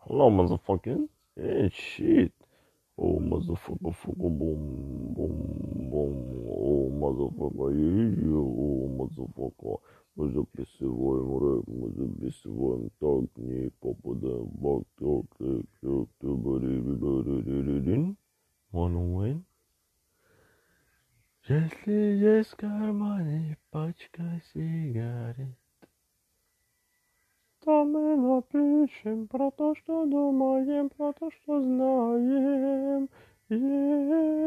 Hello, motherfucker. Yeah, shit. Oh, motherfucker, fucker, boom, boom, boom. Oh, motherfucker, yeah, yeah. Oh, motherfucker. Мы записываем рэп, мы записываем так, не попадаем в бак, так, так, так, так, бариби, барири, Wanna win? Если есть в кармане пачка сигарет, то мы напишем про то, что думаем, про то, что знаем. Yeah.